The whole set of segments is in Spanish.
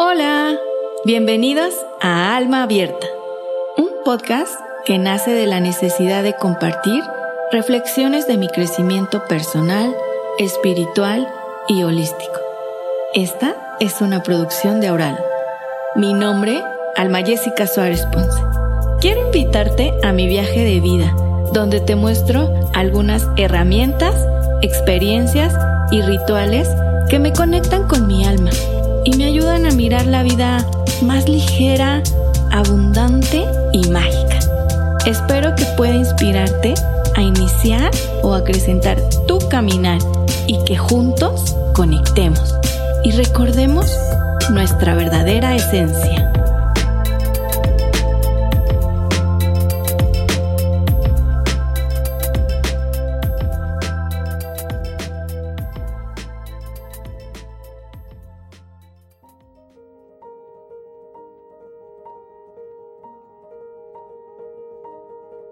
Hola, bienvenidos a Alma Abierta, un podcast que nace de la necesidad de compartir reflexiones de mi crecimiento personal, espiritual y holístico. Esta es una producción de Aural. Mi nombre, Alma Jessica Suárez Ponce. Quiero invitarte a mi viaje de vida, donde te muestro algunas herramientas, experiencias y rituales que me conectan con mi alma y me ayudan a mirar la vida más ligera, abundante y mágica. Espero que pueda inspirarte a iniciar o acrecentar tu caminar y que juntos conectemos y recordemos nuestra verdadera esencia.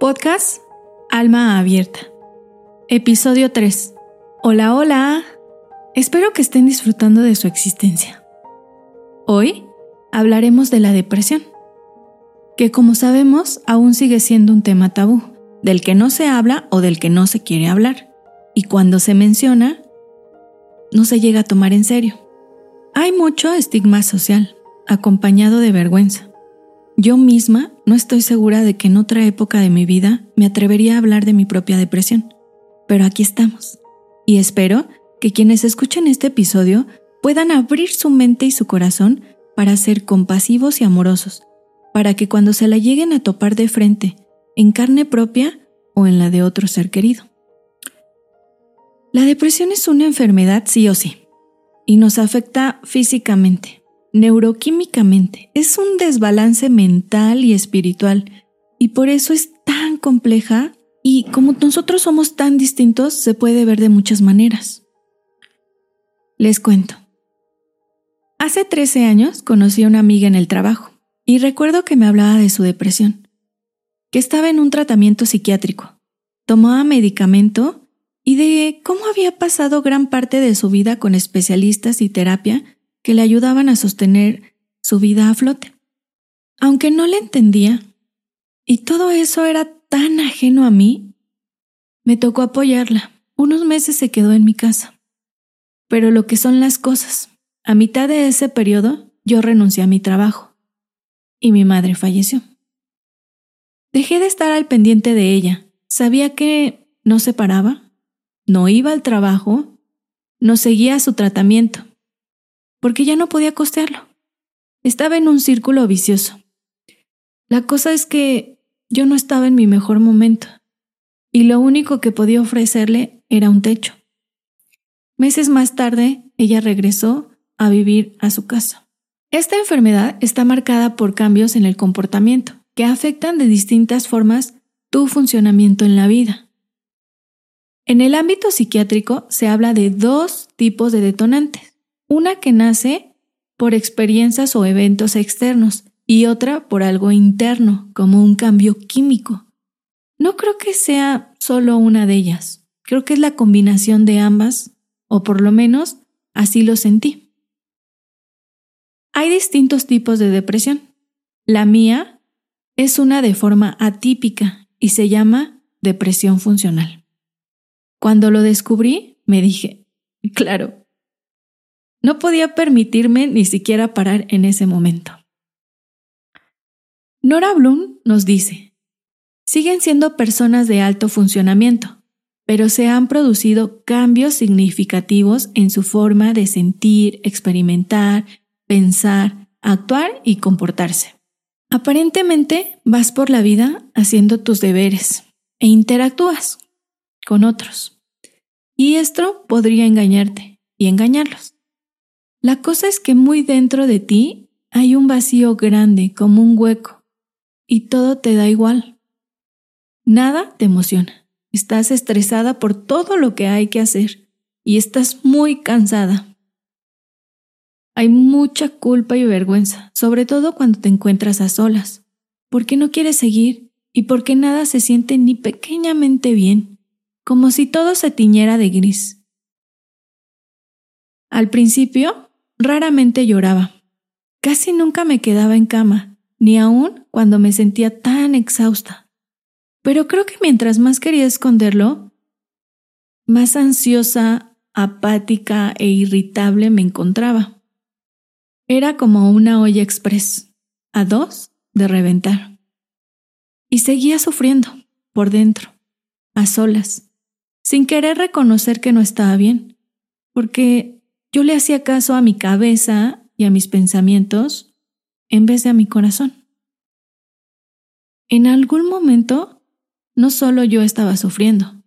Podcast Alma Abierta. Episodio 3. Hola, hola. Espero que estén disfrutando de su existencia. Hoy hablaremos de la depresión, que como sabemos aún sigue siendo un tema tabú, del que no se habla o del que no se quiere hablar. Y cuando se menciona, no se llega a tomar en serio. Hay mucho estigma social, acompañado de vergüenza. Yo misma no estoy segura de que en otra época de mi vida me atrevería a hablar de mi propia depresión, pero aquí estamos. Y espero que quienes escuchen este episodio puedan abrir su mente y su corazón para ser compasivos y amorosos, para que cuando se la lleguen a topar de frente, en carne propia o en la de otro ser querido. La depresión es una enfermedad sí o sí, y nos afecta físicamente, neuroquímicamente. Es un desbalance mental y espiritual y por eso es tan compleja y como nosotros somos tan distintos se puede ver de muchas maneras. Les cuento. Hace 13 años conocí a una amiga en el trabajo y recuerdo que me hablaba de su depresión, que estaba en un tratamiento psiquiátrico, tomaba medicamento y de cómo había pasado gran parte de su vida con especialistas y terapia que le ayudaban a sostener su vida a flote. Aunque no le entendía, y todo eso era tan ajeno a mí, me tocó apoyarla. Unos meses se quedó en mi casa. Pero lo que son las cosas, a mitad de ese periodo yo renuncié a mi trabajo y mi madre falleció. Dejé de estar al pendiente de ella. Sabía que no se paraba, no iba al trabajo, no seguía su tratamiento porque ya no podía costearlo. Estaba en un círculo vicioso. La cosa es que yo no estaba en mi mejor momento y lo único que podía ofrecerle era un techo. Meses más tarde, ella regresó a vivir a su casa. Esta enfermedad está marcada por cambios en el comportamiento que afectan de distintas formas tu funcionamiento en la vida. En el ámbito psiquiátrico se habla de dos tipos de detonantes. Una que nace por experiencias o eventos externos y otra por algo interno, como un cambio químico. No creo que sea solo una de ellas, creo que es la combinación de ambas, o por lo menos así lo sentí. Hay distintos tipos de depresión. La mía es una de forma atípica y se llama depresión funcional. Cuando lo descubrí, me dije, claro, no podía permitirme ni siquiera parar en ese momento. Nora Bloom nos dice, siguen siendo personas de alto funcionamiento, pero se han producido cambios significativos en su forma de sentir, experimentar, pensar, actuar y comportarse. Aparentemente vas por la vida haciendo tus deberes e interactúas con otros. Y esto podría engañarte y engañarlos. La cosa es que muy dentro de ti hay un vacío grande, como un hueco, y todo te da igual. Nada te emociona. Estás estresada por todo lo que hay que hacer y estás muy cansada. Hay mucha culpa y vergüenza, sobre todo cuando te encuentras a solas, porque no quieres seguir y porque nada se siente ni pequeñamente bien, como si todo se tiñera de gris. Al principio Raramente lloraba. Casi nunca me quedaba en cama, ni aún cuando me sentía tan exhausta. Pero creo que mientras más quería esconderlo, más ansiosa, apática e irritable me encontraba. Era como una olla express, a dos de reventar. Y seguía sufriendo, por dentro, a solas, sin querer reconocer que no estaba bien, porque yo le hacía caso a mi cabeza y a mis pensamientos en vez de a mi corazón. En algún momento, no solo yo estaba sufriendo,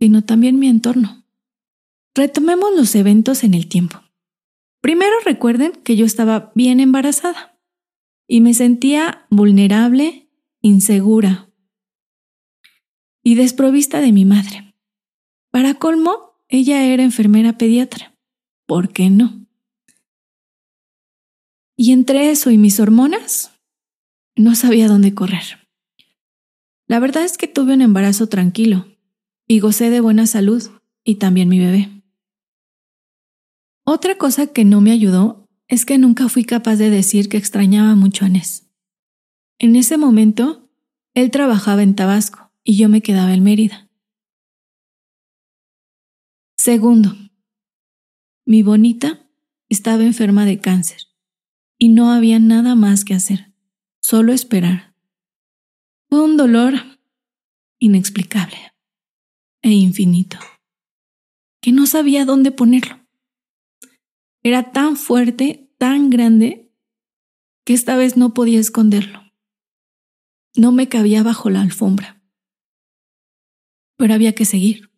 sino también mi entorno. Retomemos los eventos en el tiempo. Primero recuerden que yo estaba bien embarazada y me sentía vulnerable, insegura y desprovista de mi madre. Para colmo, ella era enfermera pediatra. ¿Por qué no? Y entre eso y mis hormonas, no sabía dónde correr. La verdad es que tuve un embarazo tranquilo y gocé de buena salud y también mi bebé. Otra cosa que no me ayudó es que nunca fui capaz de decir que extrañaba mucho a Nes. En ese momento, él trabajaba en Tabasco y yo me quedaba en Mérida. Segundo, mi bonita estaba enferma de cáncer y no había nada más que hacer, solo esperar. Fue un dolor inexplicable e infinito, que no sabía dónde ponerlo. Era tan fuerte, tan grande, que esta vez no podía esconderlo. No me cabía bajo la alfombra. Pero había que seguir.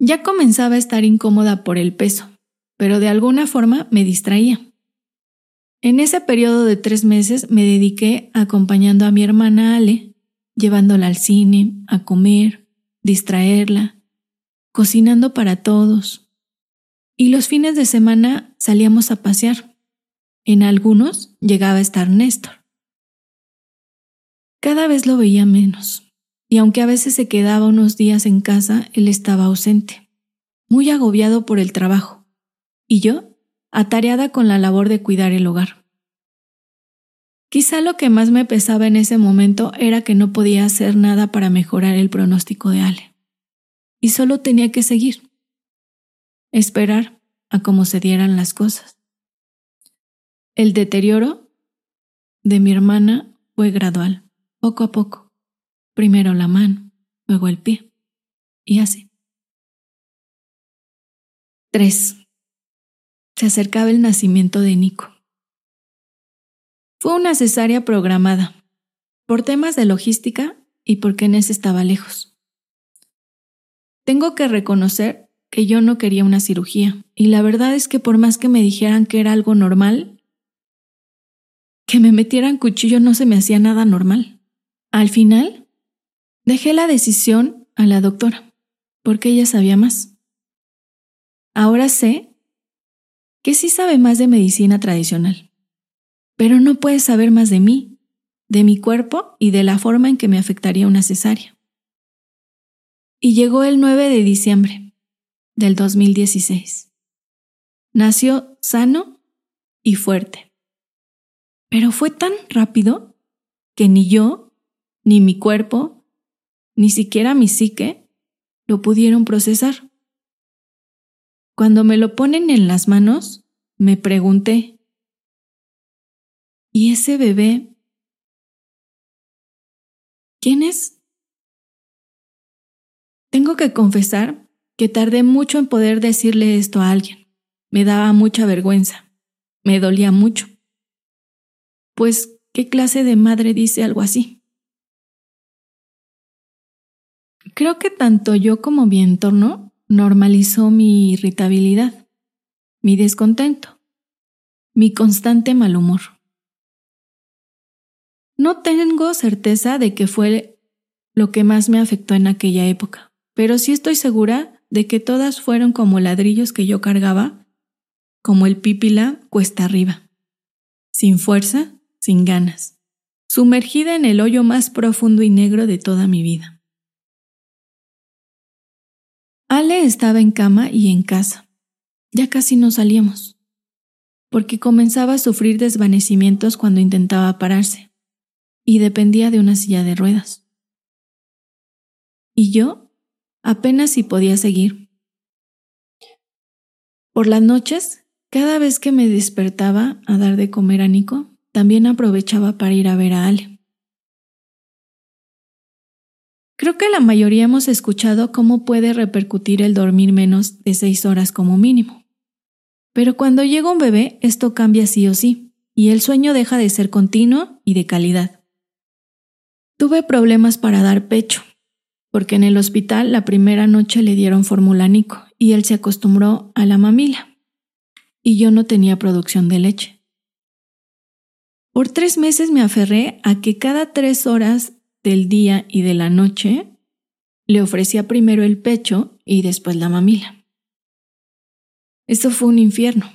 Ya comenzaba a estar incómoda por el peso pero de alguna forma me distraía. En ese periodo de tres meses me dediqué acompañando a mi hermana Ale, llevándola al cine, a comer, distraerla, cocinando para todos. Y los fines de semana salíamos a pasear. En algunos llegaba a estar Néstor. Cada vez lo veía menos, y aunque a veces se quedaba unos días en casa, él estaba ausente, muy agobiado por el trabajo y yo, atareada con la labor de cuidar el hogar. Quizá lo que más me pesaba en ese momento era que no podía hacer nada para mejorar el pronóstico de Ale. Y solo tenía que seguir. Esperar a cómo se dieran las cosas. El deterioro de mi hermana fue gradual, poco a poco. Primero la mano, luego el pie. Y así. 3 se acercaba el nacimiento de Nico. Fue una cesárea programada, por temas de logística y porque Nes estaba lejos. Tengo que reconocer que yo no quería una cirugía, y la verdad es que por más que me dijeran que era algo normal, que me metieran cuchillo no se me hacía nada normal. Al final, dejé la decisión a la doctora, porque ella sabía más. Ahora sé que sí sabe más de medicina tradicional, pero no puede saber más de mí, de mi cuerpo y de la forma en que me afectaría una cesárea. Y llegó el 9 de diciembre del 2016. Nació sano y fuerte. Pero fue tan rápido que ni yo, ni mi cuerpo, ni siquiera mi psique lo pudieron procesar. Cuando me lo ponen en las manos, me pregunté, ¿y ese bebé? ¿Quién es? Tengo que confesar que tardé mucho en poder decirle esto a alguien. Me daba mucha vergüenza. Me dolía mucho. Pues, ¿qué clase de madre dice algo así? Creo que tanto yo como mi entorno normalizó mi irritabilidad, mi descontento, mi constante mal humor. No tengo certeza de que fue lo que más me afectó en aquella época, pero sí estoy segura de que todas fueron como ladrillos que yo cargaba, como el pípila cuesta arriba, sin fuerza, sin ganas, sumergida en el hoyo más profundo y negro de toda mi vida. Ale estaba en cama y en casa, ya casi no salíamos, porque comenzaba a sufrir desvanecimientos cuando intentaba pararse, y dependía de una silla de ruedas. Y yo apenas si podía seguir. Por las noches, cada vez que me despertaba a dar de comer a Nico, también aprovechaba para ir a ver a Ale. Creo que la mayoría hemos escuchado cómo puede repercutir el dormir menos de seis horas como mínimo. Pero cuando llega un bebé, esto cambia sí o sí, y el sueño deja de ser continuo y de calidad. Tuve problemas para dar pecho, porque en el hospital la primera noche le dieron fórmula Nico y él se acostumbró a la mamila, y yo no tenía producción de leche. Por tres meses me aferré a que cada tres horas del día y de la noche, le ofrecía primero el pecho y después la mamila. Esto fue un infierno.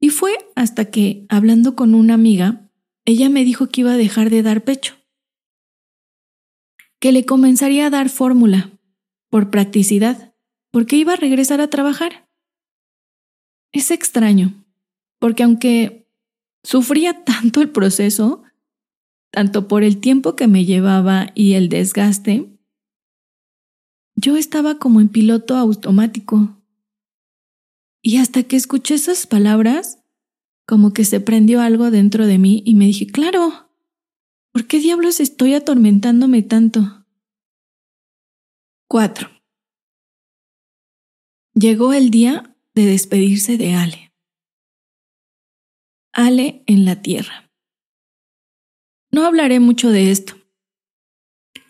Y fue hasta que, hablando con una amiga, ella me dijo que iba a dejar de dar pecho, que le comenzaría a dar fórmula, por practicidad, porque iba a regresar a trabajar. Es extraño, porque aunque sufría tanto el proceso, tanto por el tiempo que me llevaba y el desgaste, yo estaba como en piloto automático. Y hasta que escuché esas palabras, como que se prendió algo dentro de mí y me dije, claro, ¿por qué diablos estoy atormentándome tanto? 4. Llegó el día de despedirse de Ale. Ale en la tierra. No hablaré mucho de esto.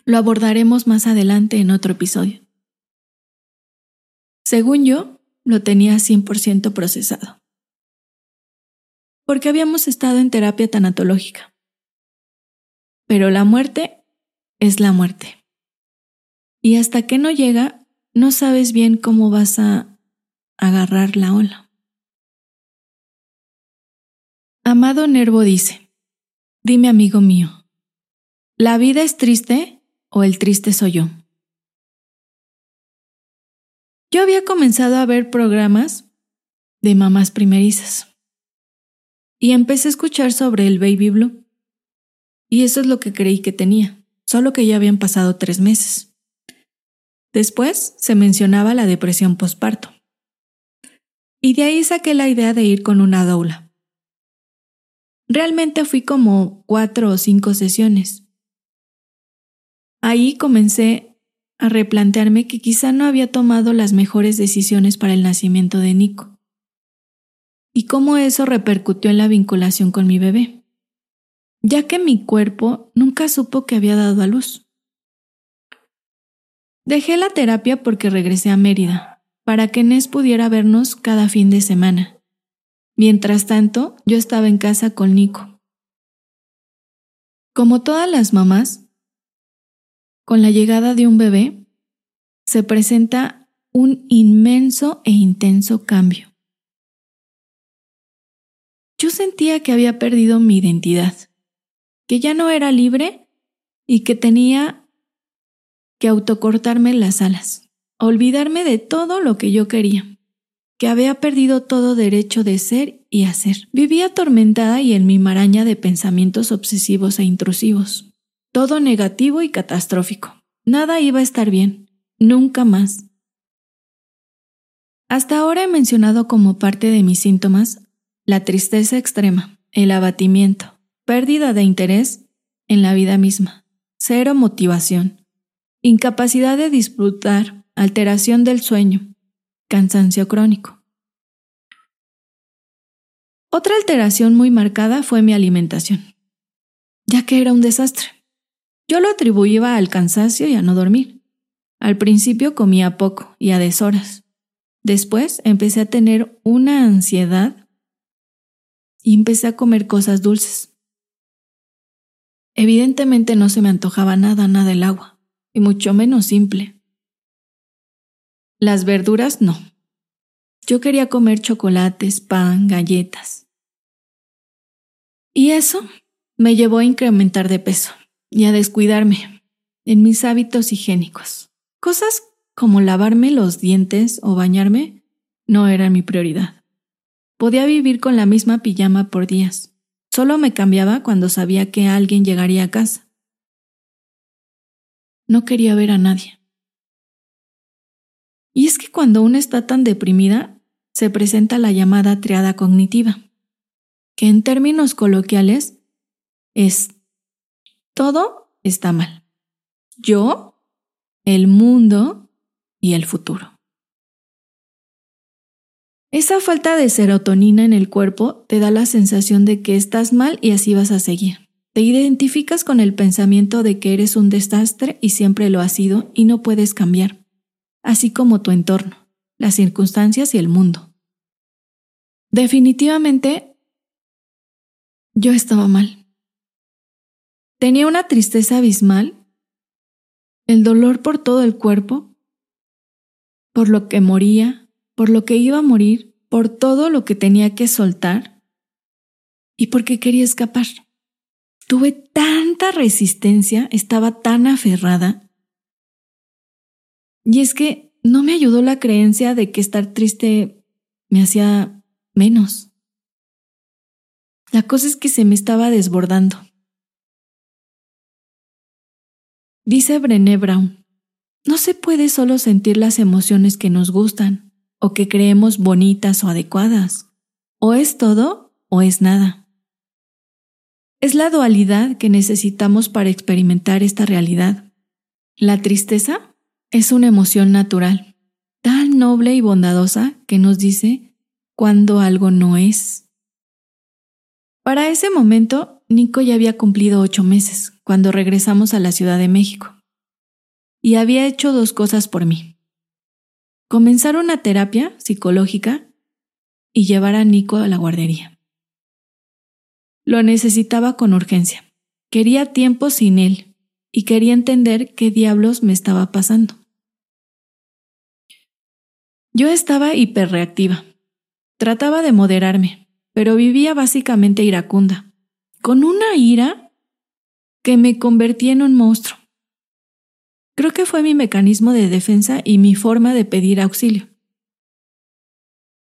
Lo abordaremos más adelante en otro episodio. Según yo, lo tenía 100% procesado. Porque habíamos estado en terapia tanatológica. Pero la muerte es la muerte. Y hasta que no llega, no sabes bien cómo vas a agarrar la ola. Amado Nervo dice, Dime, amigo mío, ¿la vida es triste o el triste soy yo? Yo había comenzado a ver programas de mamás primerizas y empecé a escuchar sobre el baby blue. Y eso es lo que creí que tenía, solo que ya habían pasado tres meses. Después se mencionaba la depresión postparto. Y de ahí saqué la idea de ir con una doula. Realmente fui como cuatro o cinco sesiones. Ahí comencé a replantearme que quizá no había tomado las mejores decisiones para el nacimiento de Nico. Y cómo eso repercutió en la vinculación con mi bebé, ya que mi cuerpo nunca supo que había dado a luz. Dejé la terapia porque regresé a Mérida, para que Nes pudiera vernos cada fin de semana Mientras tanto, yo estaba en casa con Nico. Como todas las mamás, con la llegada de un bebé, se presenta un inmenso e intenso cambio. Yo sentía que había perdido mi identidad, que ya no era libre y que tenía que autocortarme las alas, olvidarme de todo lo que yo quería que había perdido todo derecho de ser y hacer. Vivía atormentada y en mi maraña de pensamientos obsesivos e intrusivos. Todo negativo y catastrófico. Nada iba a estar bien. Nunca más. Hasta ahora he mencionado como parte de mis síntomas la tristeza extrema, el abatimiento, pérdida de interés en la vida misma, cero motivación, incapacidad de disfrutar, alteración del sueño, cansancio crónico. Otra alteración muy marcada fue mi alimentación, ya que era un desastre. Yo lo atribuía al cansancio y a no dormir. Al principio comía poco y a deshoras. Después empecé a tener una ansiedad y empecé a comer cosas dulces. Evidentemente no se me antojaba nada, nada el agua, y mucho menos simple. Las verduras no. Yo quería comer chocolates, pan, galletas. Y eso me llevó a incrementar de peso y a descuidarme en mis hábitos higiénicos. Cosas como lavarme los dientes o bañarme no era mi prioridad. Podía vivir con la misma pijama por días. Solo me cambiaba cuando sabía que alguien llegaría a casa. No quería ver a nadie. Y es que cuando uno está tan deprimida, se presenta la llamada triada cognitiva, que en términos coloquiales es todo está mal. Yo, el mundo y el futuro. Esa falta de serotonina en el cuerpo te da la sensación de que estás mal y así vas a seguir. Te identificas con el pensamiento de que eres un desastre y siempre lo has sido y no puedes cambiar, así como tu entorno, las circunstancias y el mundo. Definitivamente, yo estaba mal. Tenía una tristeza abismal, el dolor por todo el cuerpo, por lo que moría, por lo que iba a morir, por todo lo que tenía que soltar y porque quería escapar. Tuve tanta resistencia, estaba tan aferrada. Y es que no me ayudó la creencia de que estar triste me hacía menos. La cosa es que se me estaba desbordando. Dice Brené Brown, no se puede solo sentir las emociones que nos gustan, o que creemos bonitas o adecuadas. O es todo o es nada. Es la dualidad que necesitamos para experimentar esta realidad. La tristeza es una emoción natural, tan noble y bondadosa que nos dice cuando algo no es. Para ese momento, Nico ya había cumplido ocho meses cuando regresamos a la Ciudad de México. Y había hecho dos cosas por mí comenzar una terapia psicológica y llevar a Nico a la guardería. Lo necesitaba con urgencia. Quería tiempo sin él y quería entender qué diablos me estaba pasando. Yo estaba hiperreactiva. Trataba de moderarme, pero vivía básicamente iracunda, con una ira que me convertía en un monstruo. Creo que fue mi mecanismo de defensa y mi forma de pedir auxilio.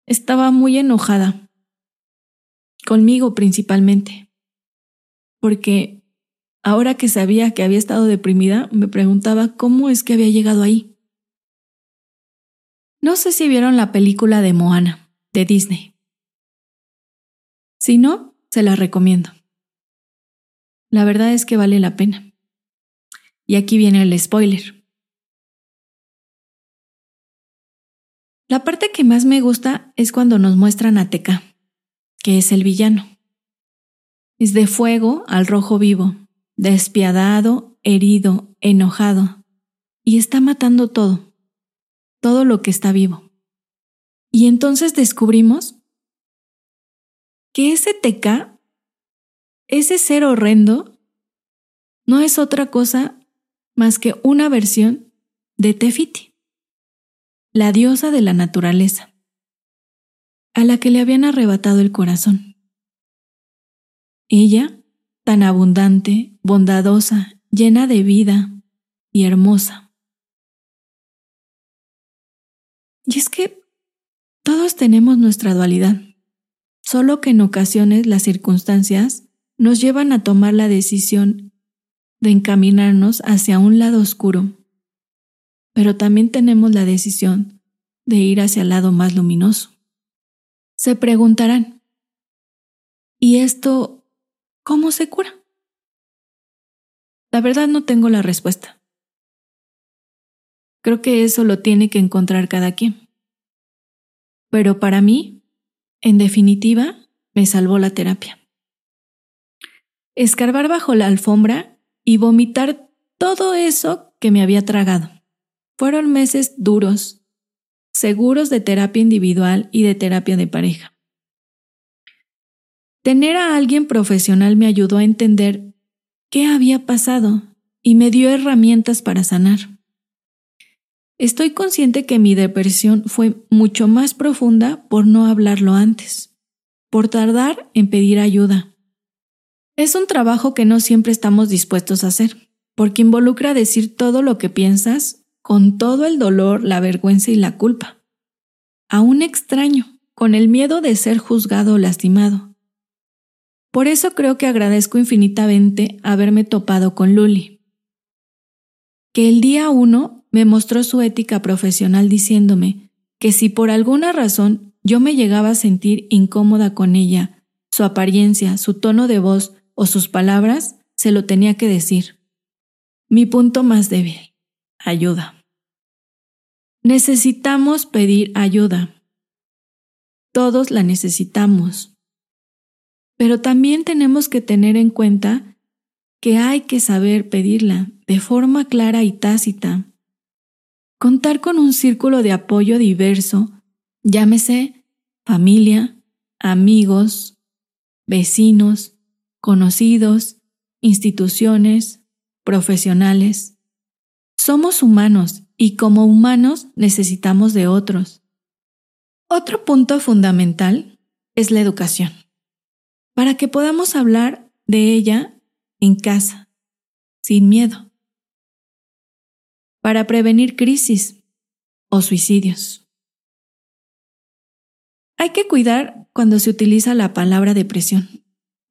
Estaba muy enojada, conmigo principalmente, porque ahora que sabía que había estado deprimida, me preguntaba cómo es que había llegado ahí. No sé si vieron la película de Moana, de Disney. Si no, se la recomiendo. La verdad es que vale la pena. Y aquí viene el spoiler. La parte que más me gusta es cuando nos muestran a Teca, que es el villano. Es de fuego al rojo vivo, despiadado, herido, enojado, y está matando todo, todo lo que está vivo. Y entonces descubrimos que ese Teca, ese ser horrendo, no es otra cosa más que una versión de Tefiti, la diosa de la naturaleza, a la que le habían arrebatado el corazón. Ella, tan abundante, bondadosa, llena de vida y hermosa. Y es que todos tenemos nuestra dualidad, solo que en ocasiones las circunstancias nos llevan a tomar la decisión de encaminarnos hacia un lado oscuro, pero también tenemos la decisión de ir hacia el lado más luminoso. Se preguntarán, ¿y esto cómo se cura? La verdad no tengo la respuesta. Creo que eso lo tiene que encontrar cada quien. Pero para mí, en definitiva, me salvó la terapia. Escarbar bajo la alfombra y vomitar todo eso que me había tragado. Fueron meses duros, seguros de terapia individual y de terapia de pareja. Tener a alguien profesional me ayudó a entender qué había pasado y me dio herramientas para sanar. Estoy consciente que mi depresión fue mucho más profunda por no hablarlo antes, por tardar en pedir ayuda, es un trabajo que no siempre estamos dispuestos a hacer, porque involucra decir todo lo que piensas con todo el dolor, la vergüenza y la culpa. a un extraño con el miedo de ser juzgado o lastimado. Por eso creo que agradezco infinitamente haberme topado con Luli. Que el día uno me mostró su ética profesional diciéndome que si por alguna razón yo me llegaba a sentir incómoda con ella, su apariencia, su tono de voz o sus palabras, se lo tenía que decir. Mi punto más débil. Ayuda. Necesitamos pedir ayuda. Todos la necesitamos. Pero también tenemos que tener en cuenta que hay que saber pedirla de forma clara y tácita. Contar con un círculo de apoyo diverso, llámese familia, amigos, vecinos, conocidos, instituciones, profesionales. Somos humanos y como humanos necesitamos de otros. Otro punto fundamental es la educación para que podamos hablar de ella en casa, sin miedo, para prevenir crisis o suicidios. Hay que cuidar cuando se utiliza la palabra depresión.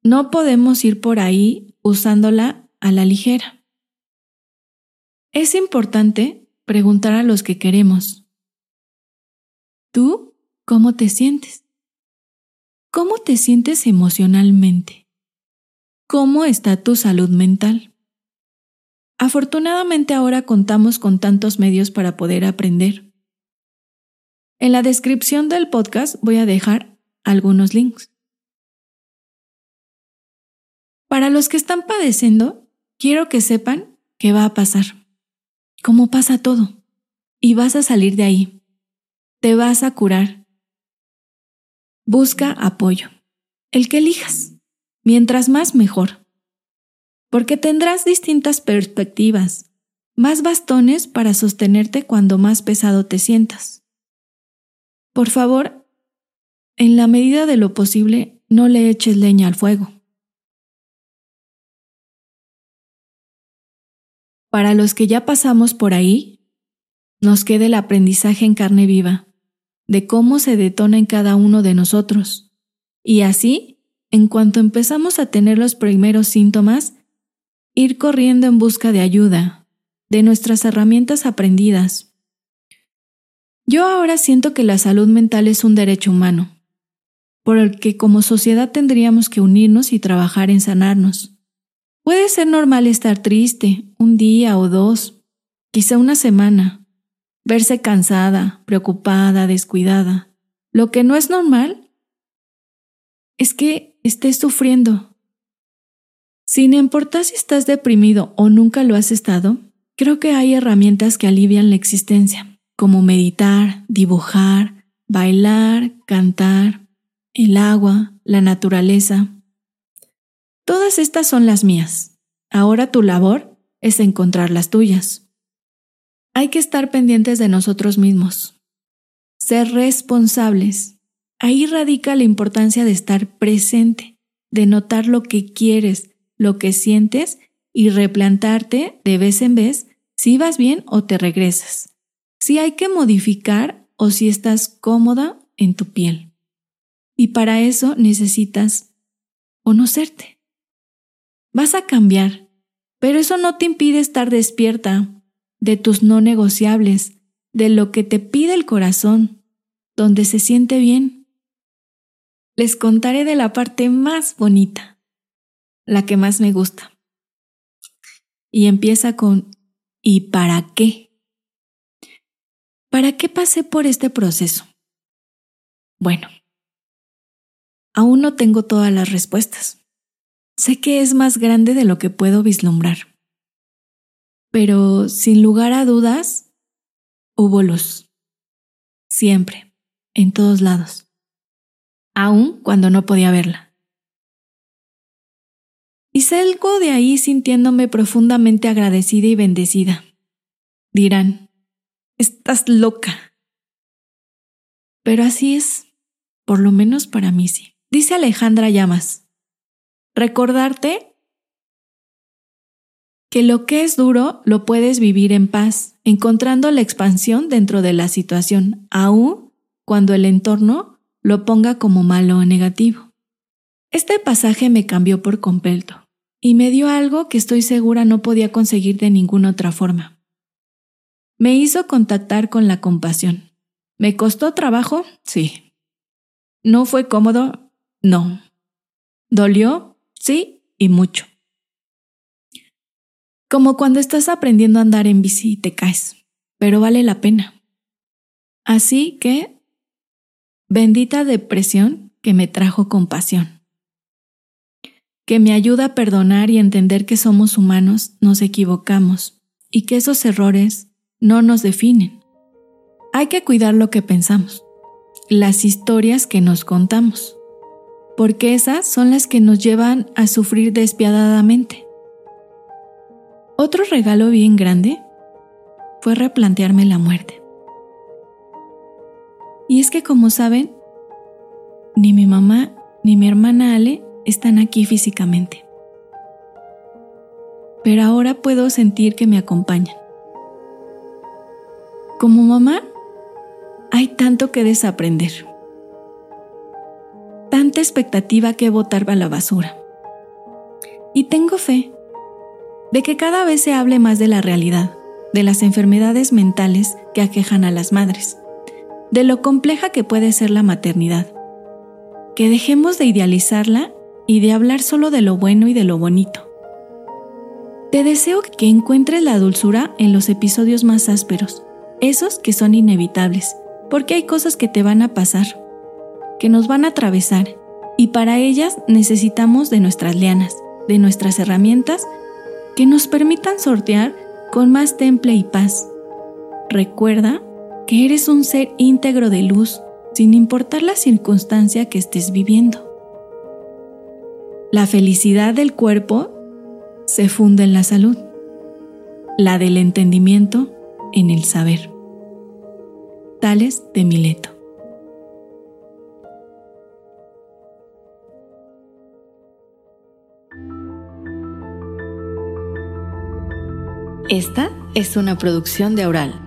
No podemos ir por ahí usándola a la ligera. Es importante preguntar a los que queremos. ¿Tú cómo te sientes? ¿Cómo te sientes emocionalmente? ¿Cómo está tu salud mental? Afortunadamente ahora contamos con tantos medios para poder aprender. En la descripción del podcast voy a dejar algunos links. Para los que están padeciendo, quiero que sepan qué va a pasar, cómo pasa todo, y vas a salir de ahí. Te vas a curar Busca apoyo, el que elijas, mientras más mejor, porque tendrás distintas perspectivas, más bastones para sostenerte cuando más pesado te sientas. Por favor, en la medida de lo posible, no le eches leña al fuego. Para los que ya pasamos por ahí, nos queda el aprendizaje en carne viva de cómo se detona en cada uno de nosotros. Y así, en cuanto empezamos a tener los primeros síntomas, ir corriendo en busca de ayuda, de nuestras herramientas aprendidas. Yo ahora siento que la salud mental es un derecho humano, por el que como sociedad tendríamos que unirnos y trabajar en sanarnos. Puede ser normal estar triste un día o dos, quizá una semana, verse cansada, preocupada, descuidada. Lo que no es normal es que estés sufriendo. Sin importar si estás deprimido o nunca lo has estado, creo que hay herramientas que alivian la existencia, como meditar, dibujar, bailar, cantar, el agua, la naturaleza. Todas estas son las mías. Ahora tu labor es encontrar las tuyas. Hay que estar pendientes de nosotros mismos, ser responsables. Ahí radica la importancia de estar presente, de notar lo que quieres, lo que sientes y replantarte de vez en vez si vas bien o te regresas, si hay que modificar o si estás cómoda en tu piel. Y para eso necesitas conocerte. Vas a cambiar, pero eso no te impide estar despierta, de tus no negociables, de lo que te pide el corazón, donde se siente bien. Les contaré de la parte más bonita, la que más me gusta. Y empieza con ¿y para qué? ¿Para qué pasé por este proceso? Bueno, aún no tengo todas las respuestas. Sé que es más grande de lo que puedo vislumbrar. Pero sin lugar a dudas, hubo luz. Siempre, en todos lados. Aún cuando no podía verla. Y salgo de ahí sintiéndome profundamente agradecida y bendecida. Dirán, estás loca. Pero así es, por lo menos para mí sí. Dice Alejandra Llamas, recordarte que lo que es duro lo puedes vivir en paz, encontrando la expansión dentro de la situación, aún cuando el entorno lo ponga como malo o negativo. Este pasaje me cambió por completo y me dio algo que estoy segura no podía conseguir de ninguna otra forma. Me hizo contactar con la compasión. ¿Me costó trabajo? Sí. ¿No fue cómodo? No. ¿Dolió? Sí, y mucho. Como cuando estás aprendiendo a andar en bici y te caes, pero vale la pena. Así que, bendita depresión que me trajo compasión, que me ayuda a perdonar y entender que somos humanos, nos equivocamos y que esos errores no nos definen. Hay que cuidar lo que pensamos, las historias que nos contamos, porque esas son las que nos llevan a sufrir despiadadamente. Otro regalo bien grande fue replantearme la muerte. Y es que como saben, ni mi mamá ni mi hermana Ale están aquí físicamente. Pero ahora puedo sentir que me acompañan. Como mamá, hay tanto que desaprender. Tanta expectativa que botar a la basura. Y tengo fe de que cada vez se hable más de la realidad, de las enfermedades mentales que aquejan a las madres, de lo compleja que puede ser la maternidad, que dejemos de idealizarla y de hablar solo de lo bueno y de lo bonito. Te deseo que encuentres la dulzura en los episodios más ásperos, esos que son inevitables, porque hay cosas que te van a pasar, que nos van a atravesar, y para ellas necesitamos de nuestras lianas, de nuestras herramientas que nos permitan sortear con más temple y paz. Recuerda que eres un ser íntegro de luz, sin importar la circunstancia que estés viviendo. La felicidad del cuerpo se funda en la salud, la del entendimiento en el saber. Tales de Mileto. Esta es una producción de Aural.